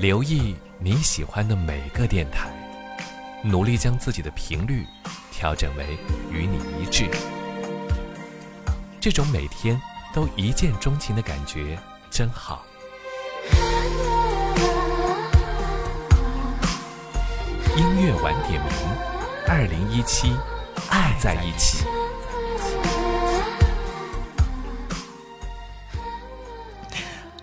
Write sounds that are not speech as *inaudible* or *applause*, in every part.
留意你喜欢的每个电台，努力将自己的频率调整为与你一致。这种每天都一见钟情的感觉真好。音乐晚点名，二零一七，爱在一起。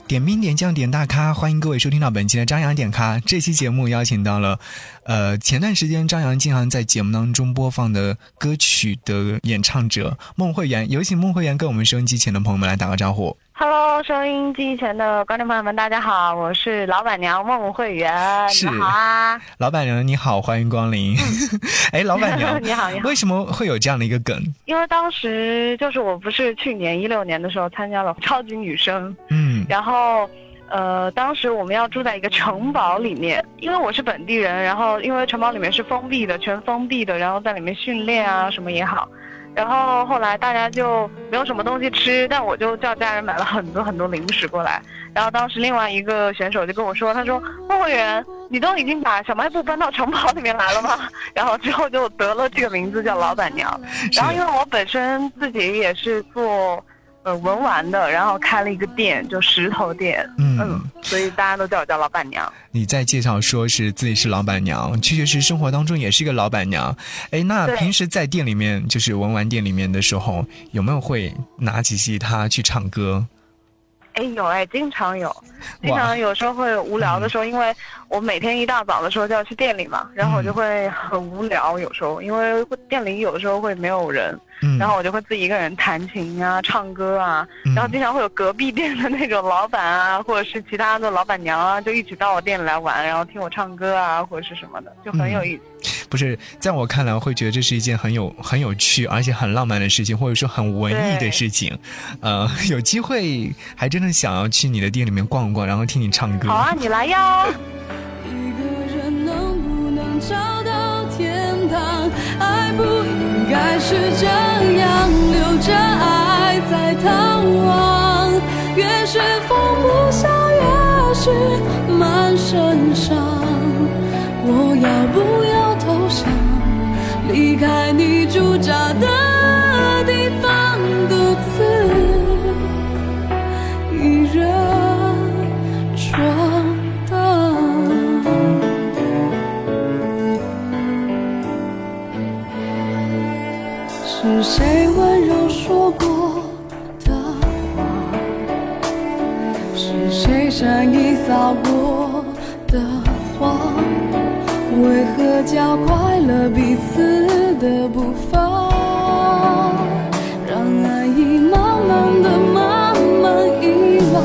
点兵点将点大咖，欢迎各位收听到本期的张扬点咖。这期节目邀请到了，呃，前段时间张扬经常在节目当中播放的歌曲的演唱者孟慧圆，有请孟慧圆跟我们收音机前的朋友们来打个招呼。收音机前的观众朋友们，大家好，我是老板娘孟慧圆，是你好啊，老板娘你好，欢迎光临。*laughs* 哎，老板娘 *laughs* 你好，你好。为什么会有这样的一个梗？因为当时就是我不是去年一六年的时候参加了超级女声，嗯，然后呃，当时我们要住在一个城堡里面，因为我是本地人，然后因为城堡里面是封闭的，全封闭的，然后在里面训练啊什么也好。然后后来大家就没有什么东西吃，但我就叫家人买了很多很多零食过来。然后当时另外一个选手就跟我说：“他说莫慧媛，你都已经把小卖部搬到城堡里面来了吗？”然后之后就得了这个名字叫老板娘。然后因为我本身自己也是做呃文玩的，然后开了一个店，就石头店，嗯，所以大家都叫我叫老板娘。你在介绍说是自己是老板娘，确确实生活当中也是一个老板娘。哎，那平时在店里面，就是文玩店里面的时候，有没有会拿起吉他去唱歌？哎，有哎，经常有，经常有时候会无聊的时候，因为我每天一大早的时候就要去店里嘛，然后我就会很无聊，有时候因为店里有的时候会没有人，然后我就会自己一个人弹琴啊、唱歌啊，然后经常会有隔壁店的那种老板啊，或者是其他的老板娘啊，就一起到我店里来玩，然后听我唱歌啊，或者是什么的，就很有意思。不是，在我看来，会觉得这是一件很有很有趣，而且很浪漫的事情，或者说很文艺的事情。呃，有机会还真的想要去你的店里面逛逛，然后听你唱歌。好啊，你来哟。一个人能不能找到天堂？爱不应该是这样，留着爱在逃亡。越是放不下，越是满身伤。我要不要开你驻扎的地方，独自一人闯荡。是谁温柔说过的话？是谁善意撒过的谎？为何加快了彼此的步伐？让爱意慢慢的、慢慢遗忘。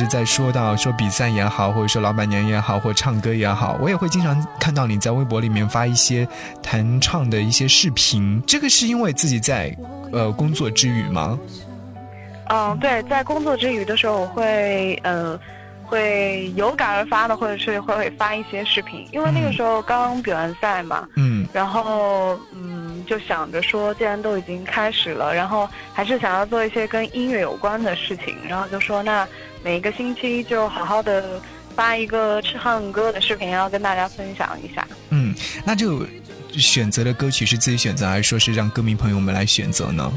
直在说到说比赛也好，或者说老板娘也好，或唱歌也好，我也会经常看到你在微博里面发一些弹唱的一些视频。这个是因为自己在呃工作之余吗？嗯，对，在工作之余的时候，我会呃，会有感而发的，或者是会发一些视频，因为那个时候刚比完赛嘛，嗯然后嗯，就想着说，既然都已经开始了，然后还是想要做一些跟音乐有关的事情，然后就说那每一个星期就好好的发一个唱歌的视频，要跟大家分享一下。嗯，那就选择的歌曲是自己选择，还是说是让歌迷朋友们来选择呢？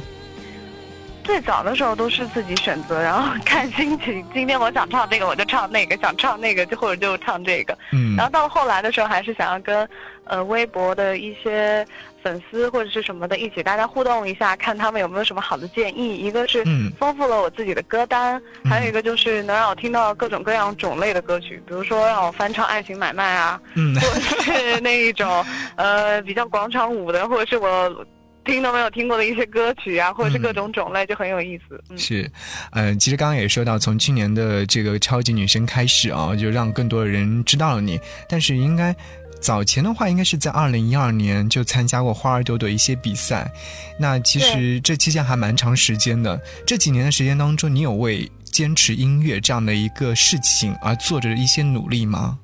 最早的时候都是自己选择，然后看心情。今天我想唱这个，我就唱那个；想唱那个，就或者就唱这个。嗯，然后到后来的时候，还是想要跟呃微博的一些粉丝或者是什么的一起大家互动一下，看他们有没有什么好的建议。一个是丰富了我自己的歌单，还有一个就是能让我听到各种各样种类的歌曲，比如说让我翻唱《爱情买卖》啊，嗯，或者是那一种呃比较广场舞的，或者是我。听都没有听过的一些歌曲啊，或者是各种种类，就很有意思。是，嗯，其实刚刚也说到，从去年的这个超级女声开始啊，就让更多的人知道了你。但是应该早前的话，应该是在二零一二年就参加过花儿朵朵一些比赛。那其实这期间还蛮长时间的。这几年的时间当中，你有为坚持音乐这样的一个事情而做着一些努力吗？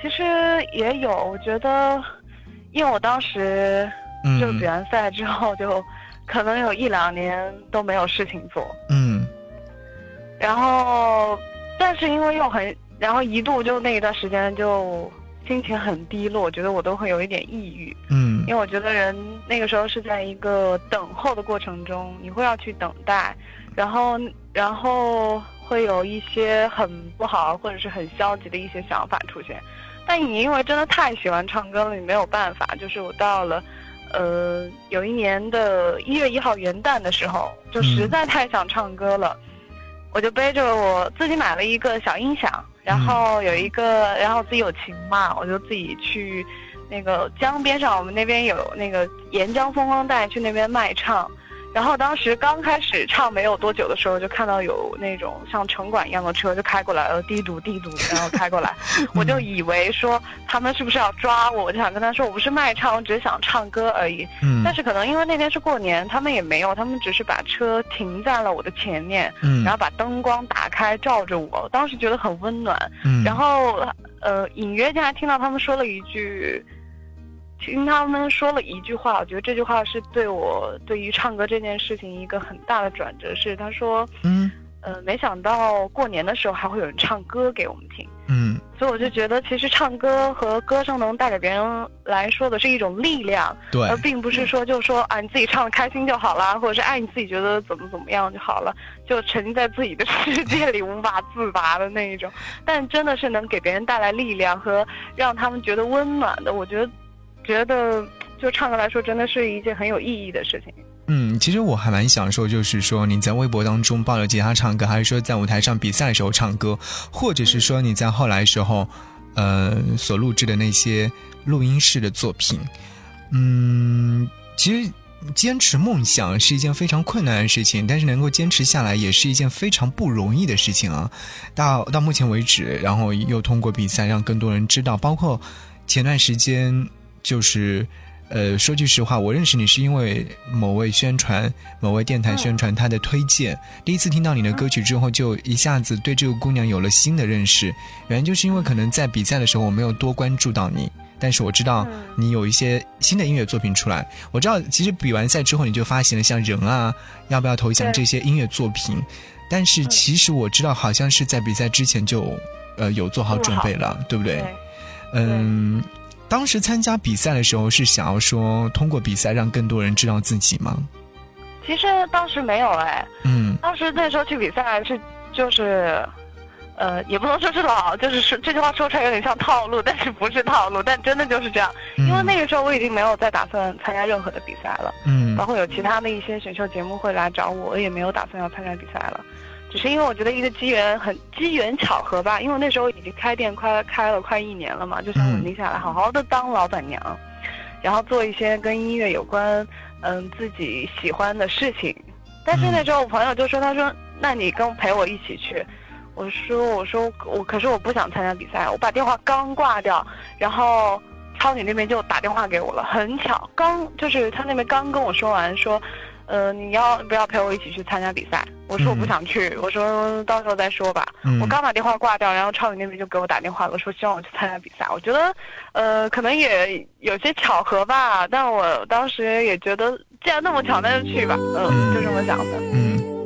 其实也有，我觉得，因为我当时。就比完赛之后，就可能有一两年都没有事情做。嗯。然后，但是因为又很，然后一度就那一段时间就心情很低落，我觉得我都会有一点抑郁。嗯。因为我觉得人那个时候是在一个等候的过程中，你会要去等待，然后然后会有一些很不好或者是很消极的一些想法出现。但你因为真的太喜欢唱歌了，你没有办法。就是我到了。呃，有一年的一月一号元旦的时候，就实在太想唱歌了，我就背着我自己买了一个小音响，然后有一个，然后自己有琴嘛，我就自己去那个江边上，我们那边有那个沿江风光带，去那边卖唱。然后当时刚开始唱没有多久的时候，就看到有那种像城管一样的车就开过来了，滴嘟滴嘟，然后开过来，*laughs* 我就以为说他们是不是要抓我，我就想跟他说我不是卖唱，我只是想唱歌而已。嗯。但是可能因为那天是过年，他们也没有，他们只是把车停在了我的前面，嗯，然后把灯光打开照着我，当时觉得很温暖。嗯。然后呃，隐约间还听到他们说了一句。听他们说了一句话，我觉得这句话是对我对于唱歌这件事情一个很大的转折。是他说，嗯，呃，没想到过年的时候还会有人唱歌给我们听，嗯，所以我就觉得其实唱歌和歌声能带给别人来说的是一种力量，对，而并不是说就说啊你自己唱的开心就好啦，或者是爱你自己觉得怎么怎么样就好了，就沉浸在自己的世界里无法自拔的那一种。但真的是能给别人带来力量和让他们觉得温暖的，我觉得。觉得就唱歌来说，真的是一件很有意义的事情。嗯，其实我还蛮享受，就是说你在微博当中抱着吉他唱歌，还是说在舞台上比赛的时候唱歌，或者是说你在后来时候，呃，所录制的那些录音室的作品。嗯，其实坚持梦想是一件非常困难的事情，但是能够坚持下来也是一件非常不容易的事情啊。到到目前为止，然后又通过比赛让更多人知道，包括前段时间。就是，呃，说句实话，我认识你是因为某位宣传、某位电台宣传他的推荐。第一次听到你的歌曲之后，就一下子对这个姑娘有了新的认识。原因就是因为可能在比赛的时候我没有多关注到你，但是我知道你有一些新的音乐作品出来。我知道，其实比完赛之后你就发行了像《人》啊、要不要投降这些音乐作品，但是其实我知道，好像是在比赛之前就，呃，有做好准备了，对不对？嗯。当时参加比赛的时候，是想要说通过比赛让更多人知道自己吗？其实当时没有哎，嗯，当时那时候去比赛是就是，呃，也不能说是老，就是说这句话说出来有点像套路，但是不是套路，但真的就是这样。因为那个时候我已经没有再打算参加任何的比赛了，嗯，包括有其他的一些选秀节目会来找我，我也没有打算要参加比赛了。只是因为我觉得一个机缘很机缘巧合吧，因为那时候已经开店快开了快一年了嘛，就想稳定下来，好好的当老板娘，然后做一些跟音乐有关，嗯，自己喜欢的事情。但是那时候我朋友就说，他说，那你跟陪我一起去。我说，我说我可是我不想参加比赛。我把电话刚挂掉，然后超女那边就打电话给我了，很巧，刚就是他那边刚跟我说完说。呃，你要不要陪我一起去参加比赛？我说我不想去，我说到时候再说吧。我刚把电话挂掉，然后超宇那边就给我打电话了，说希望我去参加比赛。我觉得，呃，可能也有些巧合吧，但我当时也觉得，既然那么巧，那就去吧。嗯，就这么想的。嗯。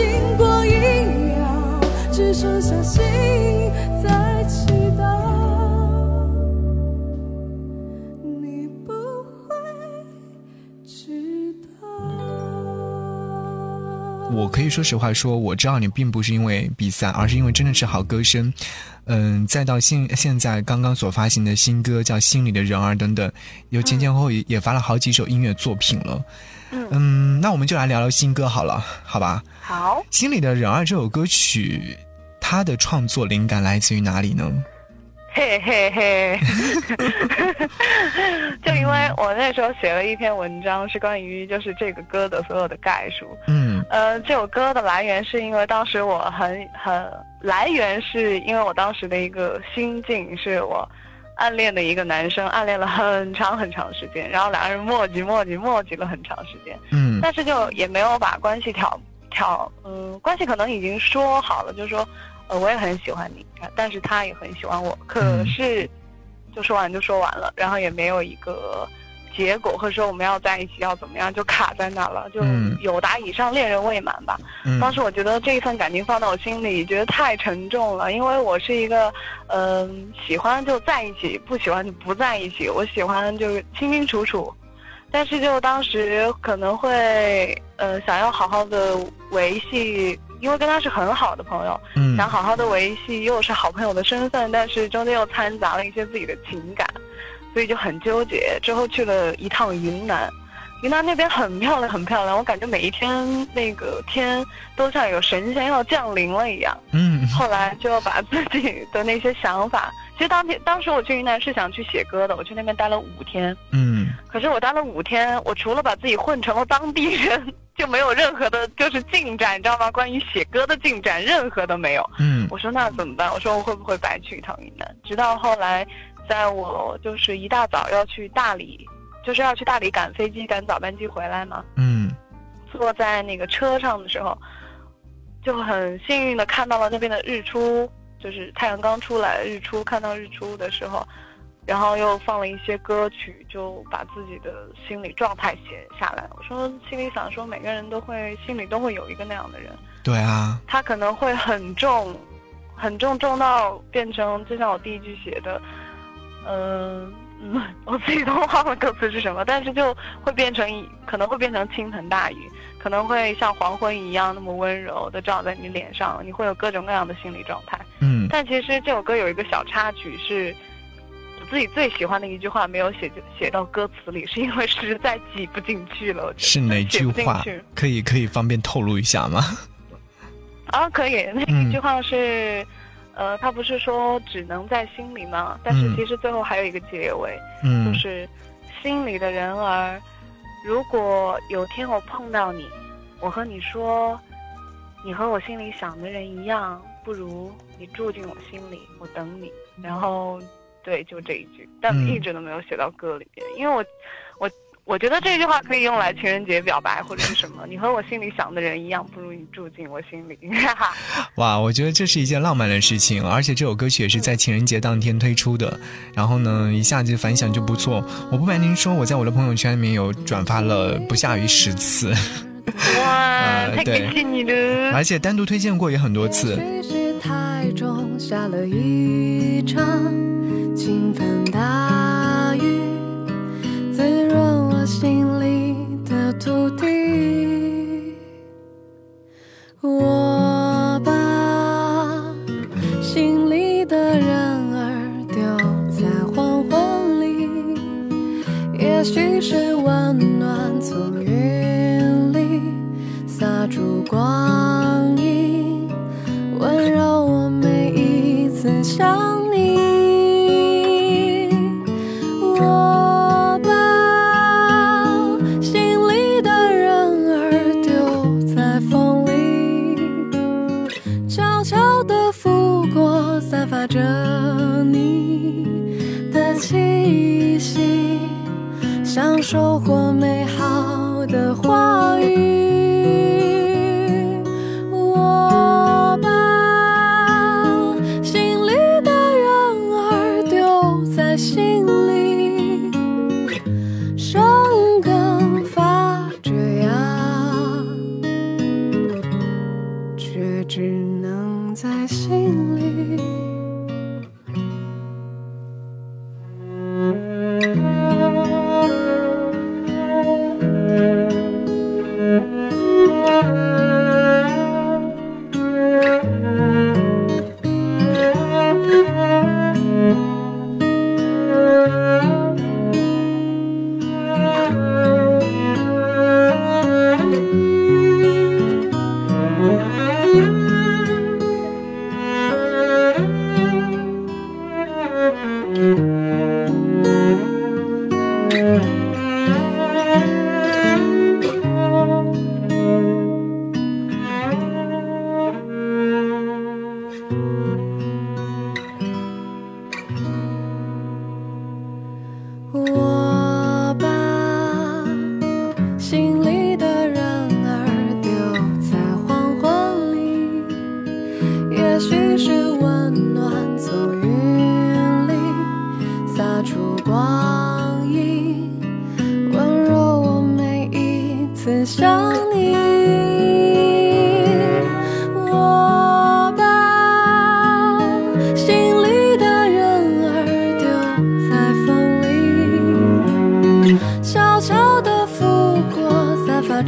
心。我可以说实话说，我知道你并不是因为比赛，而是因为真的是好歌声。嗯，再到现现在刚刚所发行的新歌叫《心里的人儿》等等，有前前后后也也发了好几首音乐作品了。嗯嗯，那我们就来聊聊新歌好了，好吧？好，《心里的人儿》这首歌曲，它的创作灵感来自于哪里呢？嘿嘿嘿，*laughs* 就因为我那时候写了一篇文章，是关于就是这个歌的所有的概述。嗯。呃，这首歌的来源是因为当时我很很来源是因为我当时的一个心境是我暗恋的一个男生，暗恋了很长很长时间，然后两个人磨叽磨叽磨叽了很长时间，嗯。但是就也没有把关系挑挑，嗯，关系可能已经说好了，就是说，呃，我也很喜欢你，但是他也很喜欢我，可嗯是就说完就说完了，然后也没有一个结果，或者说我们要在一起要怎么样，就卡在那了，就嗯有达以上恋人未满吧。嗯当时我觉得这一份感情放到我心里，觉得太沉重了，因为我是一个，嗯、喜欢就在一起，不喜欢就不在一起。我喜欢就是清清楚楚，但是就当时可能会，呃，想要好好的维系，因为跟他是很好的朋友，嗯想好好的维系，又是好朋友的身份，但是中间又掺杂了一些自己的情感，所以就很纠结。之后去了一趟云南，云南那边很漂亮，很漂亮，我感觉每一天那个天都像有神仙要降临了一样。嗯后来就要把自己的那些想法，其实当天当时我去云南是想去写歌的，我去那边待了五天，嗯可是我待了五天，我除了把自己混成了当地人，就没有任何的就是进展，你知道吗？关于写歌的进展，任何都没有。嗯我说那怎么办？我说我会不会白去一趟云南？直到后来，在我就是一大早要去大理，就是要去大理赶飞机，赶早班机回来嘛。嗯坐在那个车上的时候，就很幸运的看到了那边的日出，就是太阳刚出来，日出看到日出的时候，然后又放了一些歌曲，就把自己的心理状态写下来。我说心里想说，每个人都会心里都会有一个那样的人，对啊，他可能会很重，很重，重到变成就像我第一句写的，嗯、嗯，我自己都忘了歌词是什么，但是就会变成一，可能会变成倾盆大雨，可能会像黄昏一样那么温柔的照在你脸上，你会有各种各样的心理状态。嗯但其实这首歌有一个小插曲是。我自己最喜欢的一句话没有写写到歌词里，是因为实在挤不进去了。是哪句话？可以可以方便透露一下吗？啊，可以。那嗯一句话是，呃，他不是说只能在心里吗？但是嗯其实最后还有一个结尾，嗯就是心里的人儿，如果有天我碰到你，我和你说，你和我心里想的人一样，不如你住进我心里，我等你。然后，对，就这一句，但嗯一直都没有写到歌里边，因为我，我。我觉得这句话可以用来情人节表白，或者是什么？你和我心里想的人一样，不如你住进我心里。哈哈。哇，我觉得这是一件浪漫的事情，而且这首歌曲也是在情人节当天推出的，然后呢，一下子反响就不错。我不瞒您说，我在我的朋友圈里面有转发了不下于十次，哇，*laughs* 呃太感谢你了！而且单独推荐过也很多次。是台中下了一场倾盆大雨，滋润我心里的土地。我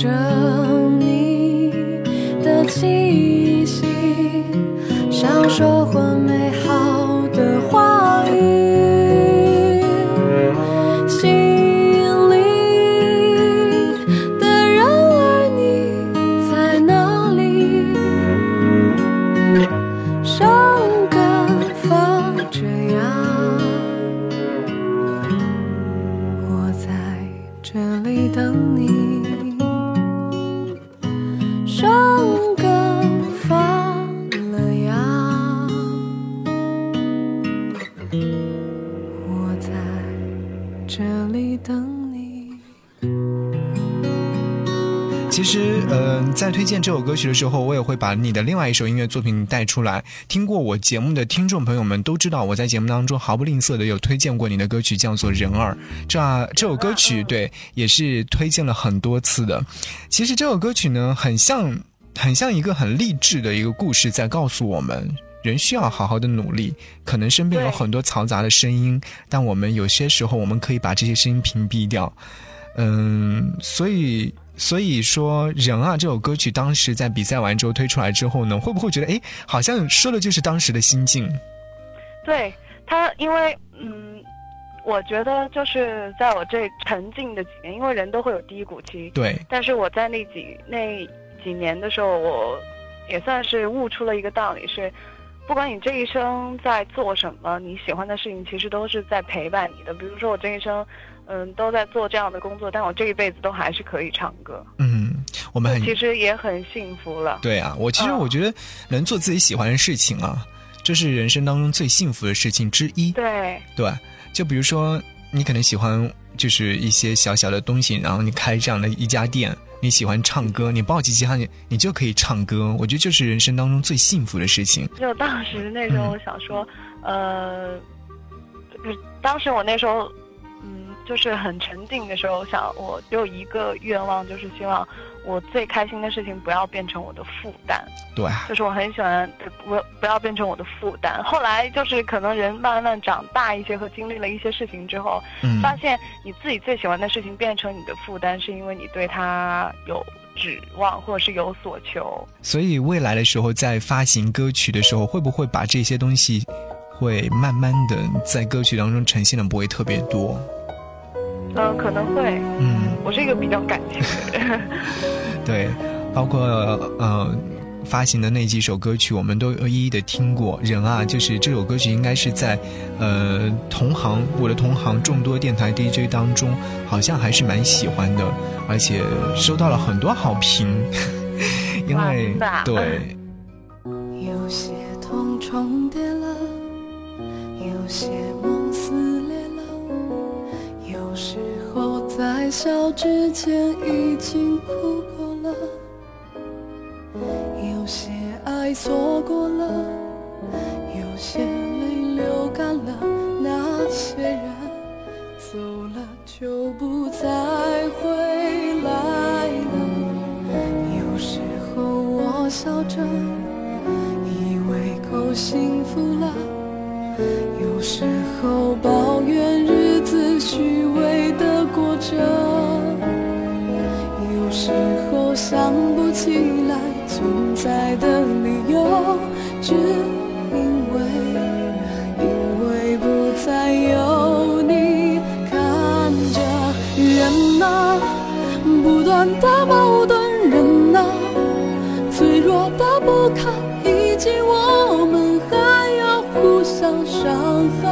drug. 这里等你。其实，呃，在推荐这首歌曲的时候，我也会把你的另外一首音乐作品带出来。听过我节目的听众朋友们都知道，我在节目当中毫不吝啬的有推荐过你的歌曲，叫做《人儿》。这这首歌曲，对，也是推荐了很多次的。其实这首歌曲呢，很像，很像一个很励志的一个故事，在告诉我们。人需要好好的努力，可能身边有很多嘈杂的声音，但我们有些时候我们可以把这些声音屏蔽掉。嗯，所以所以说，《人啊》这首歌曲当时在比赛完之后推出来之后呢，会不会觉得哎，好像说的就是当时的心境？对他，因为嗯，我觉得就是在我这沉静的几年，因为人都会有低谷期，对，但是我在那几那几年的时候，我也算是悟出了一个道理是。不管你这一生在做什么，你喜欢的事情其实都是在陪伴你的。比如说我这一生，嗯，都在做这样的工作，但我这一辈子都还是可以唱歌。嗯，我们很其实也很幸福了。对啊，我其实我觉得能做自己喜欢的事情啊，这是人生当中最幸福的事情之一。对对，就比如说你可能喜欢就是一些小小的东西，然后你开这样的一家店。你喜欢唱歌，你抱起吉他，你你就可以唱歌。我觉得就是人生当中最幸福的事情。就当时那时候想说，呃，当时我那时候，就就是很沉静的时候，想我只有一个愿望，就是希望我最开心的事情不要变成我的负担。对，就是我很喜欢不不要变成我的负担。后来就是可能人慢慢长大一些和经历了一些事情之后，嗯，发现你自己最喜欢的事情变成你的负担，是因为你对它有指望或者是有所求。所以未来的时候，在发行歌曲的时候，会不会把这些东西会慢慢的在歌曲当中呈现的不会特别多？嗯，可能会。嗯，我是一个比较感性的人。*laughs* 对，包括呃。发行的那几首歌曲，我们都一一的听过。人啊，就是这首歌曲，应该是在，呃，同行我的同行众多电台 DJ 当中，好像还是蛮喜欢的，而且收到了很多好评。因为对，有些痛重叠了，有些在笑之前已经哭过了。有些爱错过了，有些泪流干了，那些人走了就不再回来了。有时候我笑着，以为够幸福了；有时候起来。存在的理由，只因为，因为不再有你看着。人啊，不断的矛盾；人啊，脆弱的不堪，以及我们还要互相伤害。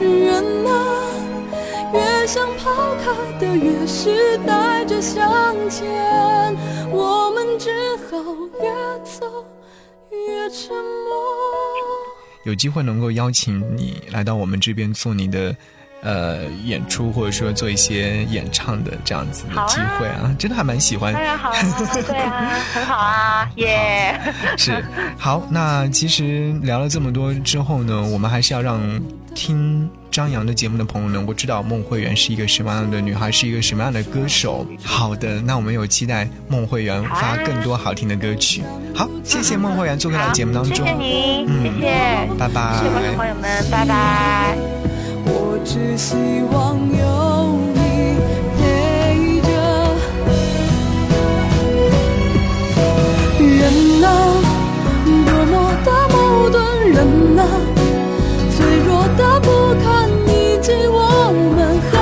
人啊，越想抛开的，越是带着向前。我们只好越走越沉默。有机会能够邀请你来到我们这边做你的呃演出，或者说做一些演唱的这样子的机会啊，真的还蛮喜欢。当然好，对啊，很好啊，耶。*laughs* 是好，那其实聊了这么多之后呢，我们还是要让听。张扬的节目的朋友能够知道孟慧圆是一个什么样的女孩，是一个什么样的歌手。好的，那我们有期待孟慧圆发更多好听的歌曲。好，谢谢孟慧圆做客到节目当中，谢谢你，谢谢，拜拜，谢谢观众朋友们，拜拜。我只希望有你陪着。人啊，多么的矛盾，人啊，脆不堪一击，我们。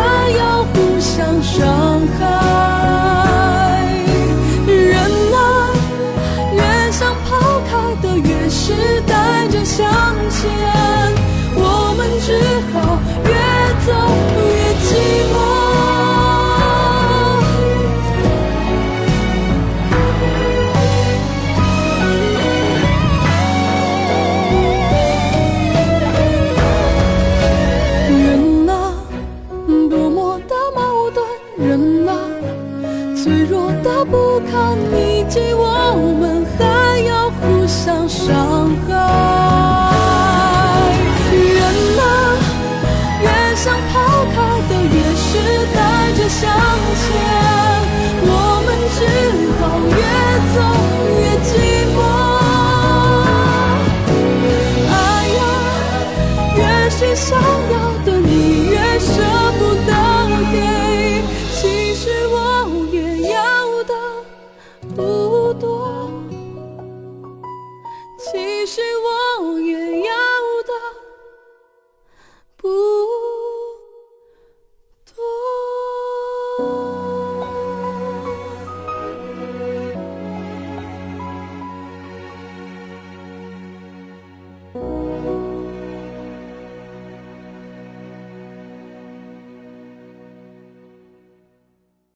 走。